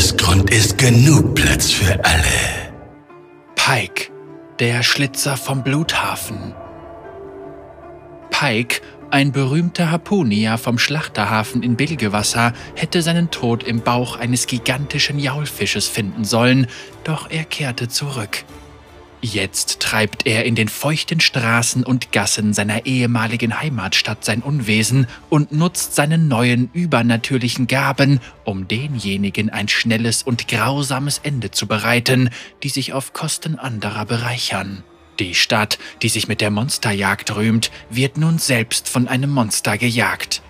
Meeresgrund ist genug Platz für alle. Pike, der Schlitzer vom Bluthafen. Pike, ein berühmter Harpunier vom Schlachterhafen in Bilgewasser, hätte seinen Tod im Bauch eines gigantischen Jaulfisches finden sollen, doch er kehrte zurück. Jetzt treibt er in den feuchten Straßen und Gassen seiner ehemaligen Heimatstadt sein Unwesen und nutzt seine neuen übernatürlichen Gaben, um denjenigen ein schnelles und grausames Ende zu bereiten, die sich auf Kosten anderer bereichern. Die Stadt, die sich mit der Monsterjagd rühmt, wird nun selbst von einem Monster gejagt.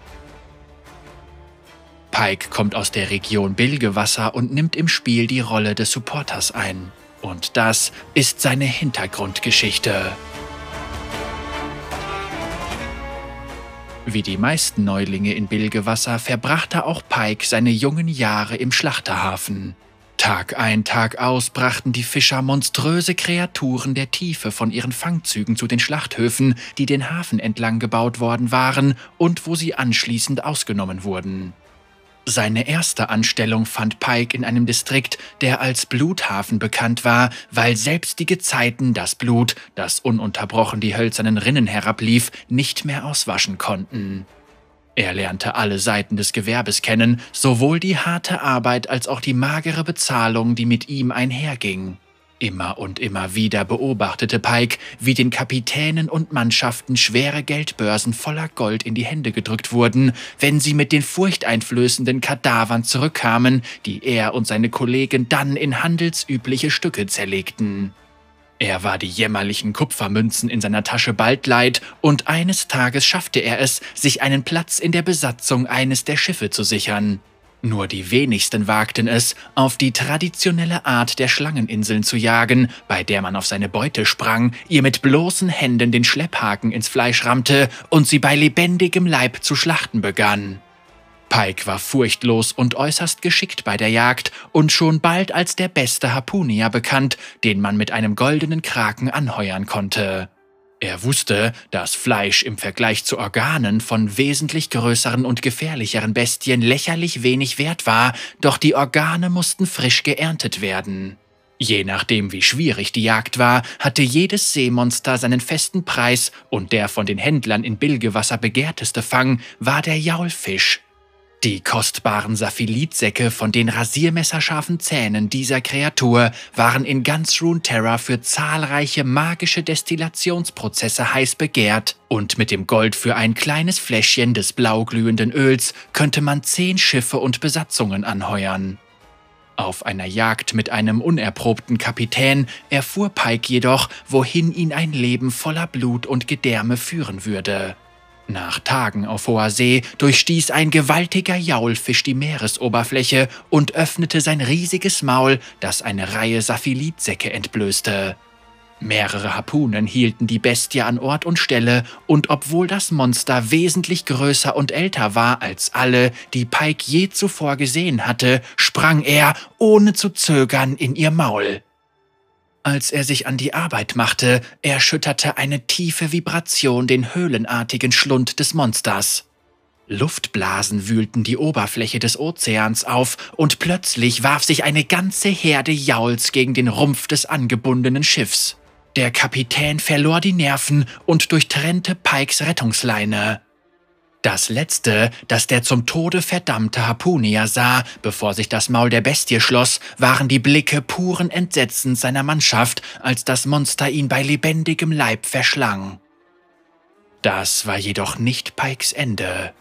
Pike kommt aus der Region Bilgewasser und nimmt im Spiel die Rolle des Supporters ein. Und das ist seine Hintergrundgeschichte. Wie die meisten Neulinge in Bilgewasser verbrachte auch Pike seine jungen Jahre im Schlachterhafen. Tag ein, Tag aus brachten die Fischer monströse Kreaturen der Tiefe von ihren Fangzügen zu den Schlachthöfen, die den Hafen entlang gebaut worden waren und wo sie anschließend ausgenommen wurden. Seine erste Anstellung fand Pike in einem Distrikt, der als Bluthafen bekannt war, weil selbst die Gezeiten das Blut, das ununterbrochen die hölzernen Rinnen herablief, nicht mehr auswaschen konnten. Er lernte alle Seiten des Gewerbes kennen, sowohl die harte Arbeit als auch die magere Bezahlung, die mit ihm einherging. Immer und immer wieder beobachtete Pike, wie den Kapitänen und Mannschaften schwere Geldbörsen voller Gold in die Hände gedrückt wurden, wenn sie mit den furchteinflößenden Kadavern zurückkamen, die er und seine Kollegen dann in handelsübliche Stücke zerlegten. Er war die jämmerlichen Kupfermünzen in seiner Tasche bald leid, und eines Tages schaffte er es, sich einen Platz in der Besatzung eines der Schiffe zu sichern. Nur die wenigsten wagten es, auf die traditionelle Art der Schlangeninseln zu jagen, bei der man auf seine Beute sprang, ihr mit bloßen Händen den Schlepphaken ins Fleisch rammte und sie bei lebendigem Leib zu schlachten begann. Pike war furchtlos und äußerst geschickt bei der Jagd und schon bald als der beste Harpunier bekannt, den man mit einem goldenen Kraken anheuern konnte. Er wusste, dass Fleisch im Vergleich zu Organen von wesentlich größeren und gefährlicheren Bestien lächerlich wenig wert war, doch die Organe mussten frisch geerntet werden. Je nachdem, wie schwierig die Jagd war, hatte jedes Seemonster seinen festen Preis und der von den Händlern in Bilgewasser begehrteste Fang war der Jaulfisch, die kostbaren Saphilitsäcke von den rasiermesserscharfen Zähnen dieser Kreatur waren in ganz Runeterra für zahlreiche magische Destillationsprozesse heiß begehrt und mit dem Gold für ein kleines Fläschchen des blauglühenden Öls könnte man zehn Schiffe und Besatzungen anheuern. Auf einer Jagd mit einem unerprobten Kapitän erfuhr Pike jedoch, wohin ihn ein Leben voller Blut und Gedärme führen würde. Nach Tagen auf hoher See durchstieß ein gewaltiger Jaulfisch die Meeresoberfläche und öffnete sein riesiges Maul, das eine Reihe Saphilitsäcke entblößte. Mehrere Harpunen hielten die Bestie an Ort und Stelle, und obwohl das Monster wesentlich größer und älter war als alle, die Pike je zuvor gesehen hatte, sprang er, ohne zu zögern, in ihr Maul. Als er sich an die Arbeit machte, erschütterte eine tiefe Vibration den höhlenartigen Schlund des Monsters. Luftblasen wühlten die Oberfläche des Ozeans auf, und plötzlich warf sich eine ganze Herde Jauls gegen den Rumpf des angebundenen Schiffs. Der Kapitän verlor die Nerven und durchtrennte Pikes Rettungsleine. Das letzte, das der zum Tode verdammte Harpunier sah, bevor sich das Maul der Bestie schloss, waren die Blicke puren Entsetzens seiner Mannschaft, als das Monster ihn bei lebendigem Leib verschlang. Das war jedoch nicht Pikes Ende.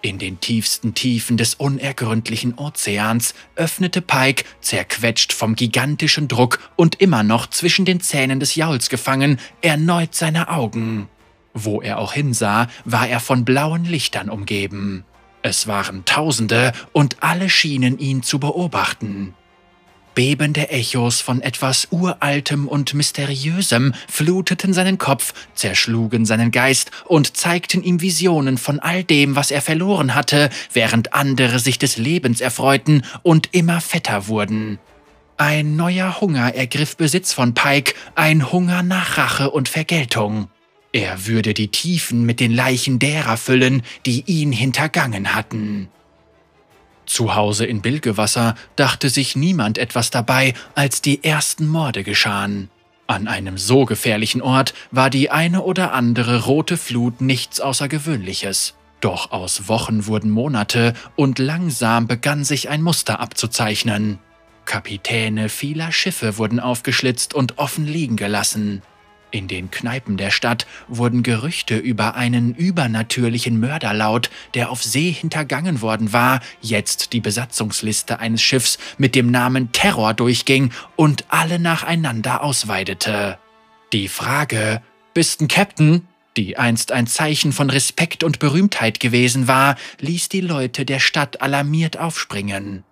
In den tiefsten Tiefen des unergründlichen Ozeans öffnete Pike, zerquetscht vom gigantischen Druck und immer noch zwischen den Zähnen des Jauls gefangen, erneut seine Augen. Wo er auch hinsah, war er von blauen Lichtern umgeben. Es waren Tausende und alle schienen ihn zu beobachten. Bebende Echos von etwas Uraltem und Mysteriösem fluteten seinen Kopf, zerschlugen seinen Geist und zeigten ihm Visionen von all dem, was er verloren hatte, während andere sich des Lebens erfreuten und immer fetter wurden. Ein neuer Hunger ergriff Besitz von Pike, ein Hunger nach Rache und Vergeltung. Er würde die Tiefen mit den Leichen derer füllen, die ihn hintergangen hatten. Zu Hause in Bilgewasser dachte sich niemand etwas dabei, als die ersten Morde geschahen. An einem so gefährlichen Ort war die eine oder andere rote Flut nichts Außergewöhnliches. Doch aus Wochen wurden Monate und langsam begann sich ein Muster abzuzeichnen. Kapitäne vieler Schiffe wurden aufgeschlitzt und offen liegen gelassen. In den Kneipen der Stadt wurden Gerüchte über einen übernatürlichen Mörder laut, der auf See hintergangen worden war, jetzt die Besatzungsliste eines Schiffs mit dem Namen Terror durchging und alle nacheinander ausweidete. Die Frage, bist ein Captain? die einst ein Zeichen von Respekt und Berühmtheit gewesen war, ließ die Leute der Stadt alarmiert aufspringen.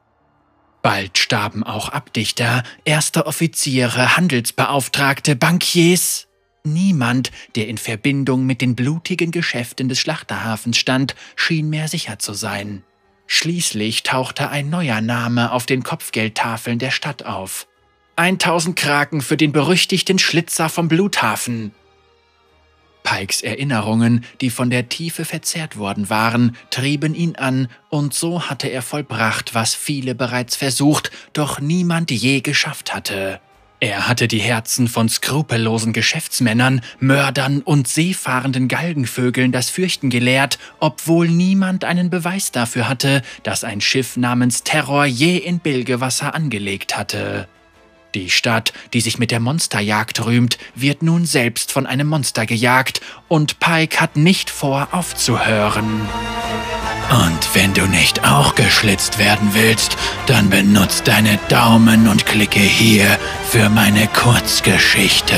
Bald starben auch Abdichter, erste Offiziere, Handelsbeauftragte, Bankiers. Niemand, der in Verbindung mit den blutigen Geschäften des Schlachterhafens stand, schien mehr sicher zu sein. Schließlich tauchte ein neuer Name auf den Kopfgeldtafeln der Stadt auf. 1000 Kraken für den berüchtigten Schlitzer vom Bluthafen. Pikes Erinnerungen, die von der Tiefe verzerrt worden waren, trieben ihn an, und so hatte er vollbracht, was viele bereits versucht, doch niemand je geschafft hatte. Er hatte die Herzen von skrupellosen Geschäftsmännern, Mördern und seefahrenden Galgenvögeln das Fürchten gelehrt, obwohl niemand einen Beweis dafür hatte, dass ein Schiff namens Terror je in Bilgewasser angelegt hatte. Die Stadt, die sich mit der Monsterjagd rühmt, wird nun selbst von einem Monster gejagt und Pike hat nicht vor, aufzuhören. Und wenn du nicht auch geschlitzt werden willst, dann benutzt deine Daumen und klicke hier für meine Kurzgeschichte.